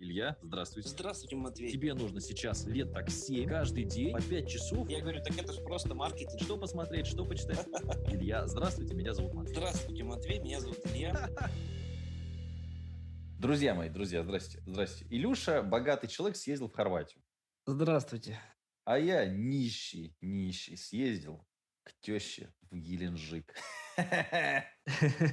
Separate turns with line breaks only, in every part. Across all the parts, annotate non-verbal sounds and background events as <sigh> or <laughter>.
Илья, здравствуйте.
Здравствуйте, Матвей.
Тебе нужно сейчас лет так 7, каждый день, по 5 часов.
Я говорю, так это же просто маркетинг.
Что посмотреть, что почитать? <laughs> Илья, здравствуйте, меня зовут Матвей.
Здравствуйте, Матвей, меня зовут Илья. <laughs>
Друзья мои, друзья, здрасте, здрасте. Илюша, богатый человек, съездил в Хорватию.
Здравствуйте.
А я нищий, нищий, съездил к теще в Геленджик. <laughs>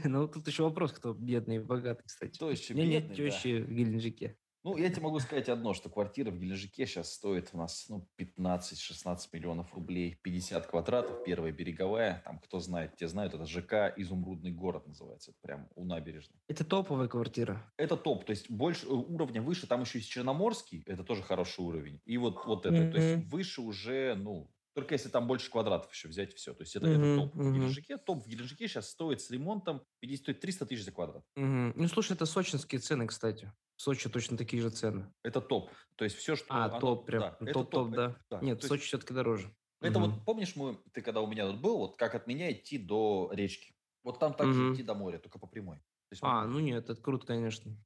Ну, тут еще вопрос, кто бедный и богатый, кстати.
То есть
У меня нет
бедный, да.
тещи в Геленджике.
Ну, я тебе могу сказать одно, что квартира в Геленджике сейчас стоит у нас ну, 15-16 миллионов рублей. 50 квадратов, первая береговая. Там, кто знает, те знают, это ЖК «Изумрудный город» называется. Это прям у набережной.
Это топовая квартира.
Это топ, то есть больше э, уровня выше, там еще есть Черноморский, это тоже хороший уровень. И вот, вот это, то есть выше уже, ну, только если там больше квадратов еще взять, все. То есть это, это
Мгм,
топ в
мгм.
Геленджике. Топ в Геленджике сейчас стоит с ремонтом, 50, стоит 300 тысяч за квадрат.
Мгм. Ну, слушай, это сочинские цены, кстати. В Сочи точно такие же цены.
Это топ. То есть все, что...
А,
оно-
топ прям.
да, это
Топ-топ, да.
Это- да.
Нет, в
есть
Сочи все-таки дороже.
Это
Мгм.
вот, помнишь, мы, ты когда у меня тут был, вот как от меня идти до речки? Вот там так
Мгм.
же идти до моря, только по прямой. То есть
А, ну нет, это круто, конечно.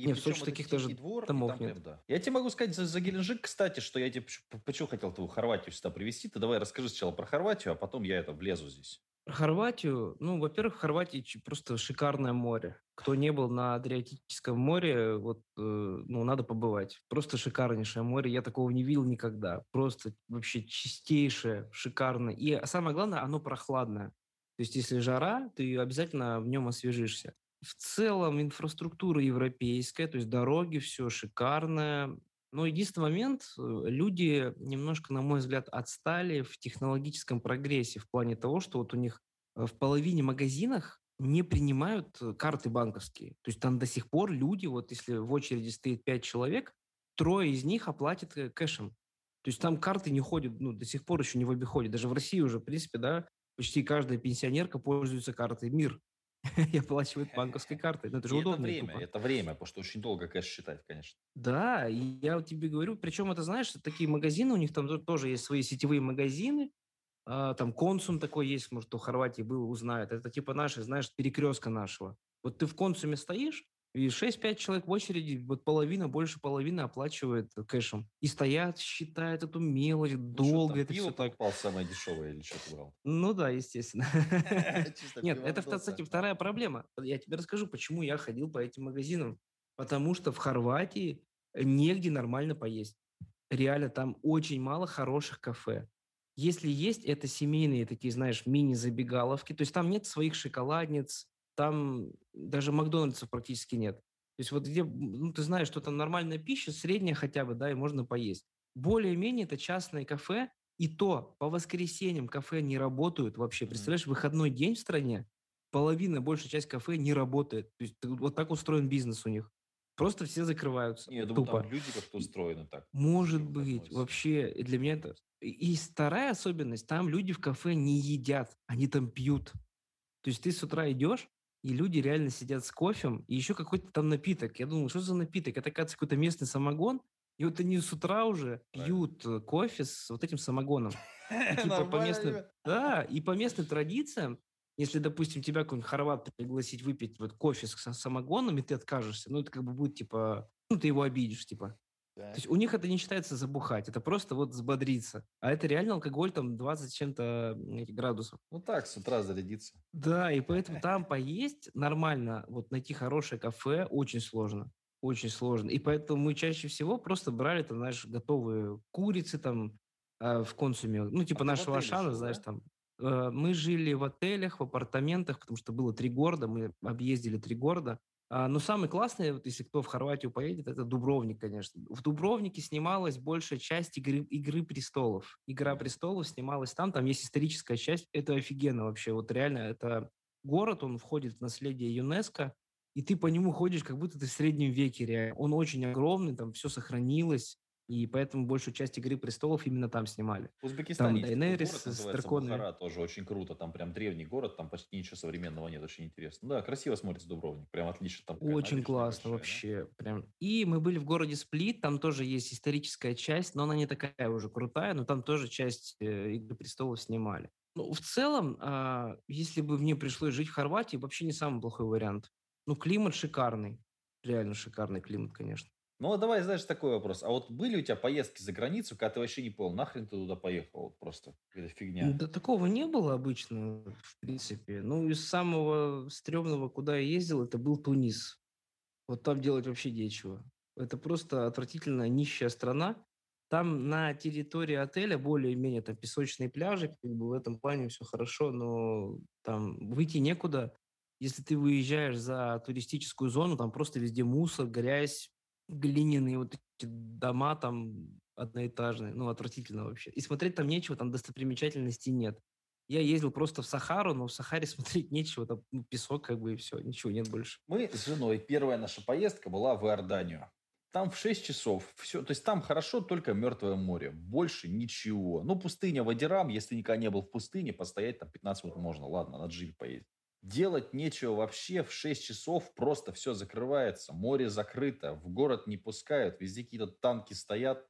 И
Не, в Сочи таких даже
двор,
домов
там прям,
нет.
да. Я тебе могу сказать за, за Геленджик, кстати, что я тебе поч- почему хотел твою Хорватию сюда привезти. Ты давай расскажи сначала про Хорватию, а потом я это влезу здесь.
Про Хорватию, ну, во-первых, в Хорватии просто шикарное море. Кто не был на Адриатическом море, вот, э, ну, надо побывать. Просто шикарнейшее море. Я такого не видел никогда. Просто вообще чистейшее, шикарное. И самое главное, оно прохладное. То есть, если жара, ты обязательно в нем освежишься. В целом инфраструктура европейская, то есть дороги, все шикарное. Но единственный момент, э, люди немножко, на мой взгляд, отстали в технологическом прогрессе в плане того, что вот у них э, в половине магазинах не принимают э, карты банковские. То есть там до сих пор люди, вот если в очереди стоит пять человек, трое из них оплатят кэшем. То есть там карты не ходят, ну, до сих пор еще не в обиходе. Даже в России уже, в принципе, да, почти каждая пенсионерка пользуется картой МИР <laughs> и оплачивает банковской картой. Ну, это же
И это
удобно. и
время,
тупо.
это время, потому что очень долго кэш считать, конечно.
Да, и я тебе говорю, причем это, знаешь, такие магазины, у них там то- тоже есть свои сетевые магазины, а, там консум такой есть, может, в Хорватии был, узнает. Это типа наши, знаешь, перекрестка нашего. Вот ты в консуме стоишь, и 6-5 человек в очереди, вот половина, больше половины оплачивает кэшем. И стоят, считают эту мелочь,
Ну,
долго
там,
это
пиво
все так.
покупал самое дешевое или что ты брал?
Ну да, естественно. <laughs> Нет, это, кстати, вторая проблема. Я тебе расскажу, почему я ходил по этим магазинам. Потому что в Хорватии негде нормально поесть. Реально, там очень мало хороших кафе. Если есть, это семейные такие, знаешь, мини-забегаловки. То есть там нет своих шоколадниц, там даже Макдональдсов практически нет. То есть вот где, ну, ты знаешь, что там нормальная пища, средняя хотя бы, да, и можно поесть. Более-менее это частные кафе, и то по воскресеньям кафе не работают вообще. Представляешь, выходной день в стране, половина, большая часть кафе не работает. То есть вот так устроен бизнес у них. Просто все закрываются.
Не, я думаю,
Тупо.
там люди как-то устроены так.
Может
Что
быть,
относится.
вообще для меня это... И вторая особенность, там люди в кафе не едят, они там пьют. То есть ты с утра идешь, и люди реально сидят с кофем, и еще какой-то там напиток. Я думал, что за напиток? Это, оказывается, какой-то местный самогон, и вот они с утра уже пьют э, кофе с вот этим самогоном. <laughs> Типа по местным, да, и по местным традициям, если, допустим, тебя какой-нибудь хорват пригласить выпить вот кофе с самогоном, и ты откажешься, ну, это как бы будет, типа, ну, ты его обидишь, типа.
Да.
То есть у них это не считается забухать, это просто вот взбодриться. А это реально алкоголь там 20 с чем-то градусов.
Ну так, с утра зарядиться.
Да, и поэтому <laughs> там поесть нормально, вот найти хорошее кафе очень сложно. Очень сложно. И поэтому мы чаще всего просто брали там, знаешь, готовые курицы там э, в консуме. Ну, типа
А ты в
нашего Ашана, знаешь,
да?
там. Э, Мы жили в отелях, в апартаментах, потому что было три города, мы объездили три города. А, Но самый классный, вот если кто в Хорватию поедет, это Дубровник, конечно. В Дубровнике снималась большая часть игры, «Игры престолов». «Игра престолов» снималась там, там есть историческая часть. Это офигенно вообще. Вот реально, это город, он входит в наследие ЮНЕСКо, и ты по нему ходишь, как будто ты в среднем веке реально. Он очень огромный, там все сохранилось, и поэтому большую часть «Игры престолов» именно там снимали.
В Узбекистане
Там
город,
с драконами.
Бухара, тоже очень круто. Там прям древний город, там почти ничего современного нет, очень интересно. Да, красиво смотрится Дубровник, прям отлично. Там
Очень классно
большая,
вообще. Прям. И мы были в городе Сплит, там тоже есть историческая часть, но она не такая уже крутая, но там тоже часть э, «Игры престолов» снимали. Ну, в целом, а, если бы мне пришлось жить в Хорватии, вообще не самый плохой вариант. Ну, климат шикарный. Реально шикарный климат, конечно.
Ну, а давай, знаешь, такой вопрос. А вот были у тебя поездки за границу, когда ты вообще не понял, нахрен ты туда поехал? Вот просто какая-то фигня.
Да такого не было обычно, в принципе. Ну, из самого стрёмного, куда я ездил, это был Тунис. Вот там делать вообще нечего. Это просто отвратительно нищая страна. Там на территории отеля более-менее там песочные пляжи, как бы в этом плане все хорошо, но там выйти некуда. Если ты выезжаешь за туристическую зону, там просто везде мусор, грязь, глиняные вот эти дома там одноэтажные, ну, отвратительно вообще. И смотреть там нечего, там достопримечательностей нет. Я ездил просто в Сахару, но в Сахаре <laughs> смотреть нечего, там ну, песок как бы и все, ничего нет больше.
Мы с женой, первая наша поездка была в Иорданию. Там в 6 часов все, то есть там хорошо только Мертвое море, больше ничего. Ну, пустыня Вадирам, если никогда не был в пустыне, постоять там 15 минут можно, ладно, на джипе поездить. Делать нечего вообще, в 6 часов просто все закрывается, море закрыто, в город не пускают, везде какие-то танки стоят,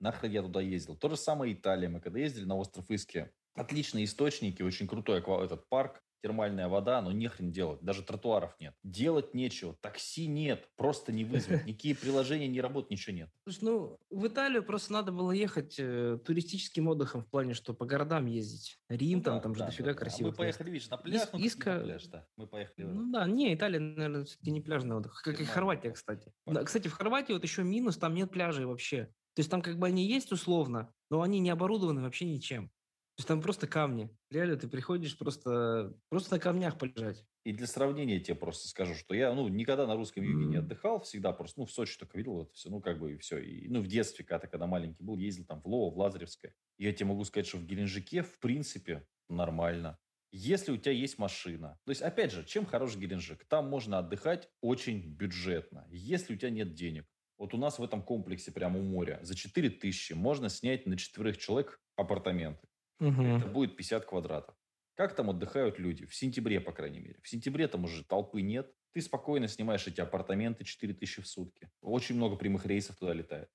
нахрен я туда ездил. То же самое Италия, мы когда ездили на остров Иске, отличные источники, очень крутой этот парк, термальная вода, но не хрен делать. Даже тротуаров нет. Делать нечего. Такси нет. Просто не вызвать. <laughs> Никакие приложения не работают, ничего нет.
Слушай, ну, в Италию просто надо было ехать э, туристическим отдыхом в плане, что по городам ездить. Рим,
Ну
там,
да,
там же
да,
дофига
да,
красиво.
Мы поехали, видишь, на пляж, ну,
Иска-
на пляж, да. Мы поехали.
Ну да, не, Италия, наверное, все-таки не пляжный отдых. Как и. Хорватия, кстати. Да, кстати, в Хорватии вот еще минус, там нет пляжей вообще. То есть там как бы они есть условно, но они не оборудованы вообще ничем. То есть там просто камни. Реально ты приходишь просто, просто на камнях полежать.
И для сравнения тебе просто скажу, что я, ну, никогда на русском юге не
Мгм.
отдыхал, всегда просто, ну, в Сочи только видел это все, ну, как бы и все. И, ну, в детстве, когда, когда маленький был, ездил там в Лово, в Лазаревское. И я тебе могу сказать, что в Геленджике, в принципе, нормально. Если у тебя есть машина. То есть, опять же, чем хорош Геленджик? Там можно отдыхать очень бюджетно. Если у тебя нет денег. Вот у нас в этом комплексе прямо у моря за 4 тысячи можно снять на четверых человек апартаменты. Это будет 50 квадратов. Как там отдыхают люди? В сентябре, по крайней мере. В сентябре там уже толпы нет. Ты спокойно снимаешь эти апартаменты 4000 в сутки. Очень много прямых рейсов туда летает.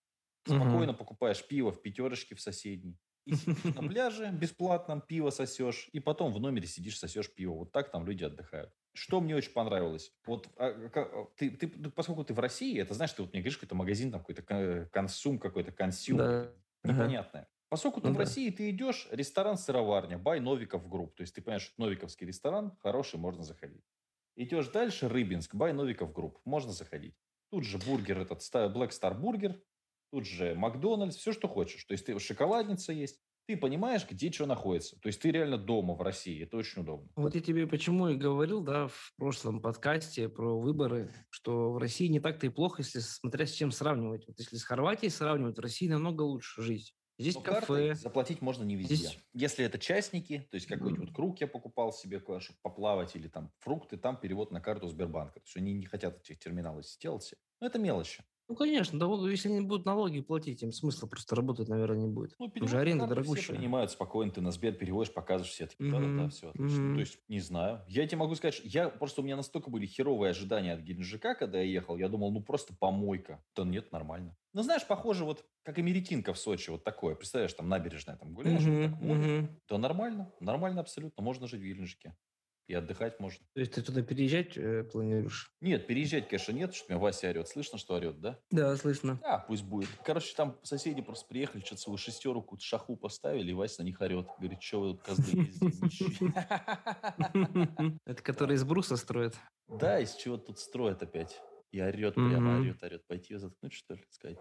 Спокойно покупаешь пиво в пятерочке в соседней. И сидишь на <laughs> пляже бесплатном, пиво сосешь. И потом в номере сидишь, сосешь пиво. Вот так там люди отдыхают. Что мне очень понравилось. Вот а, ка- ты, ты- ну, поскольку ты в России, это знаешь, ты вот мне говоришь, какой-то магазин, там какой-то кон- консум, какой-то консюм
Да. Ага.
Поскольку ты
Ну
в
да.
России, ты идешь, ресторан сыроварня, by Novikov Group. То есть ты понимаешь, что Новиковский ресторан хороший, можно заходить. Идешь дальше, Рыбинск, by Novikov Group, можно заходить. Тут же бургер этот, Black Star Burger, тут же Макдональдс, все, что хочешь. То есть ты шоколадница есть. Ты понимаешь, где что находится. То есть ты реально дома в России. Это очень удобно.
Вот я тебе почему и говорил, да, в прошлом подкасте про выборы, что в России не так-то и плохо, если смотря с чем сравнивать. Вот если с Хорватией сравнивать, в России намного лучше жизнь. Здесь
Но
кафе.
заплатить можно не везде.
Здесь-
Если это частники, то есть какой-нибудь вот круг я покупал себе, чтобы поплавать, или там фрукты, там перевод на карту Сбербанка. То есть они не хотят этих терминалов сделать. Но это мелочи.
Ну, конечно, да, вот если они будут налоги платить, им смысла просто работать, наверное, не будет.
Ну,
Там
перевод
же
на
аренда
карту все
дорогущая.
принимают спокойно, ты на Сбер переводишь, показываешь все, такие, да, да, да, все отлично.
мгм.
То есть, не знаю. Я тебе могу сказать, что я просто у меня настолько были херовые ожидания от Геленджика, когда я ехал, я думал, ну просто помойка. Да нет, нормально. Ну, знаешь, похоже, вот как Америтинка в Сочи, вот такое. Представляешь, там набережная, там гуляешь, вот
Мгм,
так море.
мгм.
Да нормально, нормально абсолютно. Можно жить в Геленджике. И отдыхать можно.
То есть ты туда переезжать э, планируешь?
Нет, переезжать, конечно, нет, что меня Вася орет. Слышно, что орет, да?
Да, слышно.
А, пусть будет. Короче, там соседи просто приехали, что-то свою шестерку, какую-то шаху поставили, и Вася на них орет. Говорит, что вы тут, козлы, <laughs> ездите? <laughs>
Это который из бруса строит.
Да, из чего тут строят опять. И орет прямо, орет, орет. Пойти ее заткнуть, что ли, сказать.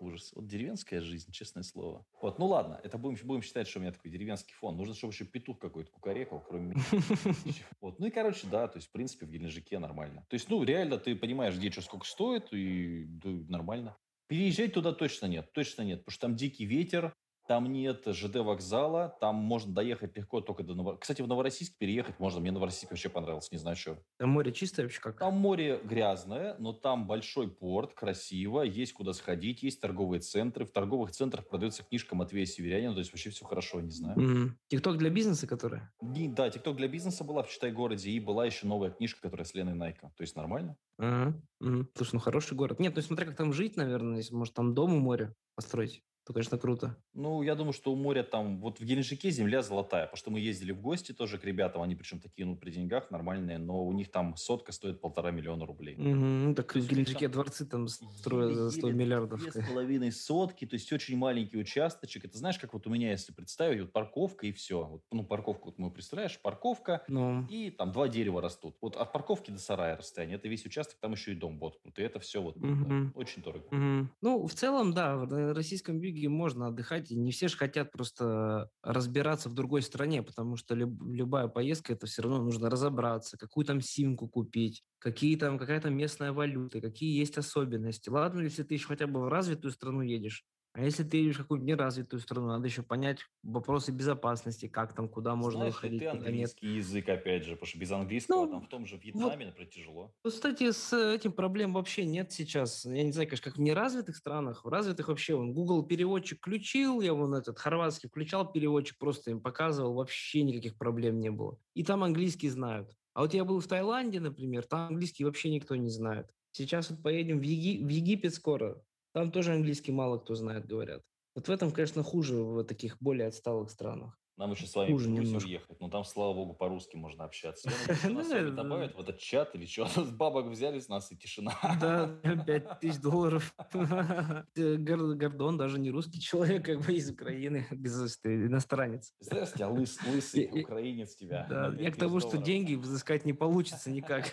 Ужас. Вот деревенская жизнь, честное слово. Вот, ну ладно, это будем, будем считать, что у меня такой деревенский фон. Нужно, чтобы еще петух какой-то кукарекал, кроме меня. <laughs> Вот. Ну и, короче, да, то есть, в принципе, в Геленджике нормально. То есть, ну, реально, ты понимаешь, где что сколько стоит, и да, нормально. Переезжать туда точно нет, точно нет, потому что там дикий ветер, там нет ЖД вокзала, там можно доехать легко только до Новороссийска. Кстати, в Новороссийск переехать можно, мне Новороссийск вообще понравился, не знаю, что.
Там море чистое вообще как?
Там море грязное, но там большой порт, красиво, есть куда сходить, есть торговые центры. В торговых центрах продается книжка Матвея Северянина, то есть вообще все хорошо, не знаю.
Тикток для бизнеса, который?
Не- Да, ТикТок для бизнеса была в Читай-городе, и была еще новая книжка, которая с Леной Найко. То есть нормально.
Ага. Мгм. Слушай, ну хороший город. Нет, ну смотря как там жить, наверное, если может там дом у моря построить, то, конечно, круто.
Ну, я думаю, что у моря там... Вот в Геленджике земля золотая, потому что мы ездили в гости тоже к ребятам, они причем такие, ну, при деньгах нормальные, но у них там сотка стоит полтора миллиона рублей.
Угу. Ну, так
То
в Геленджике
там
дворцы там строят за 100
еле-еле
миллиардов.
Две с половиной сотки, то есть очень маленький участочек. Это знаешь, как вот у меня, если представить, вот парковка и все. Вот, ну, парковку, вот мы представляешь, парковка,
Ну,
и там два дерева растут. Вот от парковки до сарая расстояние. Это весь участок, там еще и дом воткнут. И это все вот ну, да, очень дорого.
Мгм. Ну, в целом, да, в российском юге можно отдыхать, и не все же хотят просто разбираться в другой стране, потому что люб- любая поездка, это все равно нужно разобраться, какую там симку купить, какие там, какая там местная валюта, какие есть особенности. Ладно, если ты еще хотя бы в развитую страну едешь, а если ты едешь в какую-нибудь неразвитую страну, надо еще понять вопросы безопасности, как там, куда можно
Знаешь
выходить,
ты
куда нет.
английский язык, опять же, потому что без английского
Ну,
там в том же
вот
Вьетнаме, например, тяжело.
Ну, Кстати, с этим проблем вообще нет сейчас. Я не знаю, конечно, как в неразвитых странах. В развитых вообще он Google переводчик включил, я вон этот хорватский включал переводчик, просто им показывал, вообще никаких проблем не было. И там английский знают. А вот я был в Таиланде, например, там английский вообще никто не знает. Сейчас вот поедем в, Еги- в Египет скоро, там тоже английский мало кто знает, говорят. Вот в этом, конечно, хуже в таких более отсталых странах.
Нам еще с вами
Хуже
Грузию
немножко.
ехать, но там, слава богу, по-русски можно общаться. <laughs>
Ну,
нас
это-
добавят в этот чат или что, <laughs> с бабок взяли с нас и тишина.
Да, <laughs> 5 тысяч долларов. Гор- Гордон даже не русский человек, как бы из Украины, без иностранец.
Тебя лыс, лысый украинец тебя.
Я к
5000
тому, что деньги взыскать не получится никак.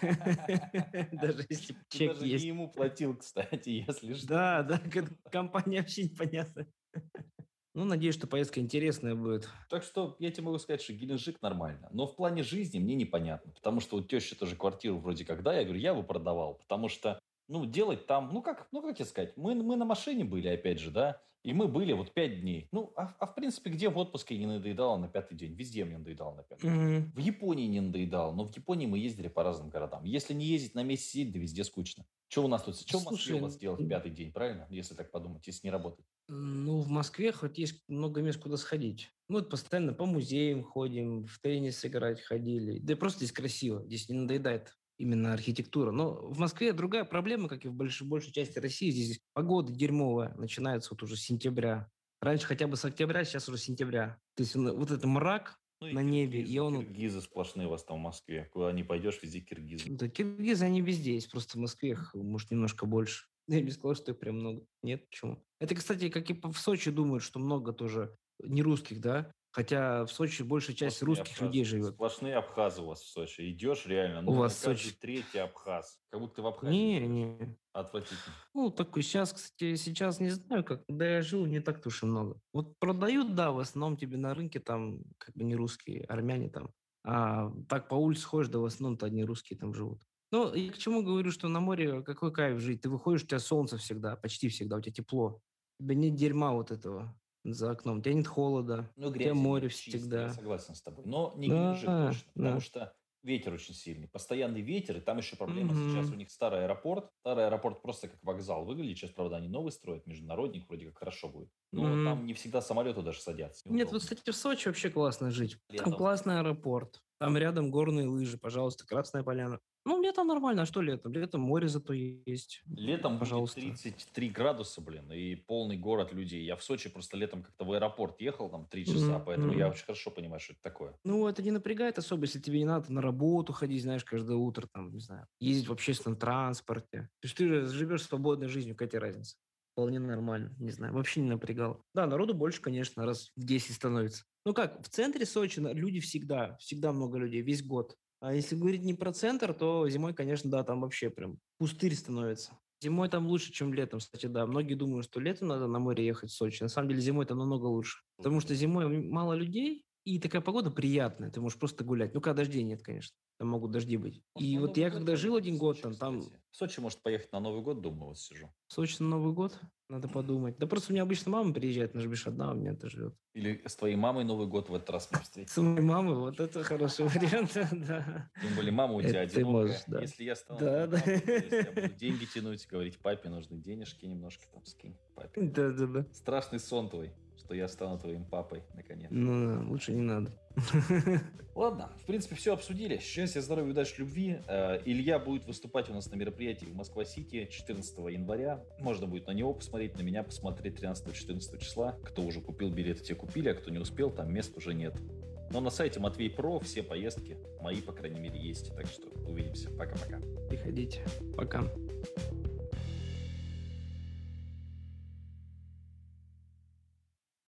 Даже если чек
даже не
есть.
ему платил, кстати, если что.
Да, да, компания вообще непонятная. Ну, надеюсь, что поездка интересная будет.
Так что я тебе могу сказать, что Геленджик нормально. Но в плане жизни мне непонятно. Потому что у тещи тоже квартиру вроде как, да, я говорю, я бы продавал. Потому что, ну, делать там, ну как, ну как тебе сказать, мы, мы на машине были, опять же, да, и мы были вот пять дней. Ну, а, а в принципе, где в отпуске не надоедало на пятый день? Везде мне надоедало на пятый день.
Мгм.
В Японии не надоедало, но в Японии мы ездили по разным городам. Если не ездить на месяц сидеть, да везде скучно. Что у нас тут, что в Москве
Слушай,
у вас делать пятый день, правильно? Если так подумать, если не работать.
Ну, в Москве хоть есть много мест, куда сходить. Мы вот постоянно по музеям ходим, в теннис играть ходили. Да и просто здесь красиво, здесь не надоедает именно архитектура. Но в Москве другая проблема, как и в больш- большей части России. Здесь погода дерьмовая, начинается вот уже с сентября. Раньше хотя бы с октября, сейчас уже с сентября. То есть он- вот это мрак,
Ну, и
На небе,
киргизы,
и он-
Киргизы сплошные у вас там в Москве. Куда не пойдешь, везде киргизы.
да, киргизы, они везде есть, просто в Москве их, может, немножко больше. Я не сказал, что их прям много. Нет, почему? Это, кстати, как и в Сочи думают, что много тоже не русских, да? Хотя в Сочи большая часть
Сплошные
русских
абхазы.
людей живет.
Сплошные абхазы у вас в Сочи. Идешь реально, ну,
У вас
каждый
Сочи-
третий абхаз. Как будто ты в Абхазии
Не, не.
Отвратительно.
Ну, такой сейчас, кстати, сейчас не знаю, как, когда я жил, не так-то уж и много. Вот продают, да, в основном тебе на рынке там как бы не русские, армяне там. А так по улице ходишь, да в основном-то одни русские там живут. Ну, и к чему говорю, что на море какой кайф жить? Ты выходишь, у тебя солнце всегда, почти всегда, у тебя тепло. У тебя нет дерьма вот этого за окном, у тебя нет холода,
Ну,
у тебя море
нет, чисто,
всегда.
Я согласен с тобой. Но не
Да,
Геленджик точно. Потому
да.
что ветер очень сильный. Постоянный ветер. И там еще проблема. Сейчас
Мгм.
у них старый аэропорт. Старый аэропорт просто как вокзал выглядит. Сейчас, правда, они новый строят. Международник вроде как хорошо будет. Но
Мгм.
там не всегда самолеты даже садятся.
Нет,
неудобно.
вот, кстати, в Сочи вообще классно жить. Там
Летом.
классный аэропорт. Там рядом горные лыжи, пожалуйста, Красная Поляна. Ну, летом нормально, а что летом? Летом море зато есть.
Летом
Пожалуйста.
будет 33 градуса, блин, и полный город людей. Я в Сочи просто летом как-то в аэропорт ехал, там, 3 часа,
Мгм,
поэтому я
мгм.
очень хорошо понимаю, что это такое.
Ну, это не напрягает особо, если тебе не надо на работу ходить, знаешь, каждое утро, там, не знаю, ездить в общественном транспорте. То есть ты же живешь свободной жизнью, какая тебе разница? Вполне нормально, не знаю, вообще не напрягал. Да, народу больше, конечно, раз в 10 становится. Ну как, в центре Сочи люди всегда, всегда много людей, весь год. А если говорить не про центр, то зимой, конечно, да, там вообще прям пустырь становится. Зимой там лучше, чем летом, кстати, да. Многие думают, что летом надо на море ехать в Сочи. На самом деле зимой там намного лучше. Потому что зимой мало людей, и такая погода приятная. Ты можешь просто гулять. Ну, когда дождей нет, конечно. Там могут дожди быть. И
На
вот
Новый
я
год
когда жил один год,
Сочи,
там.
В Сочи может поехать на Новый год, думаю, вот сижу.
в Сочи на Новый год, надо подумать. Да просто у меня обычно мама приезжает, она же бишь одна у меня-то живет.
Или с твоей мамой Новый год в этот раз мы встретим.
С моей мамой, вот это хороший вариант, <laughs> да.
Тем более мама у тебя
Это
одинокая.
да.
Если я стану
Да, да.
я буду <laughs> деньги тянуть, говорить папе нужны денежки немножко там скинь папе.
Да-да-да.
Страшный сон твой. Что я стану твоим папой, наконец.
Ну, лучше не надо. <laughs>
Ладно, в принципе, все обсудили. Счастья, здоровья, удачи, любви. Э, Илья будет выступать у нас на мероприятии в Москва-Сити 14 января. Можно будет на него посмотреть, на меня посмотреть 13-14 числа. Кто уже купил билеты, те купили, а кто не успел, там мест уже нет. Но на сайте Матвей Про все поездки, мои, по крайней мере, есть. Так что увидимся. Пока-пока.
Приходите. Пока.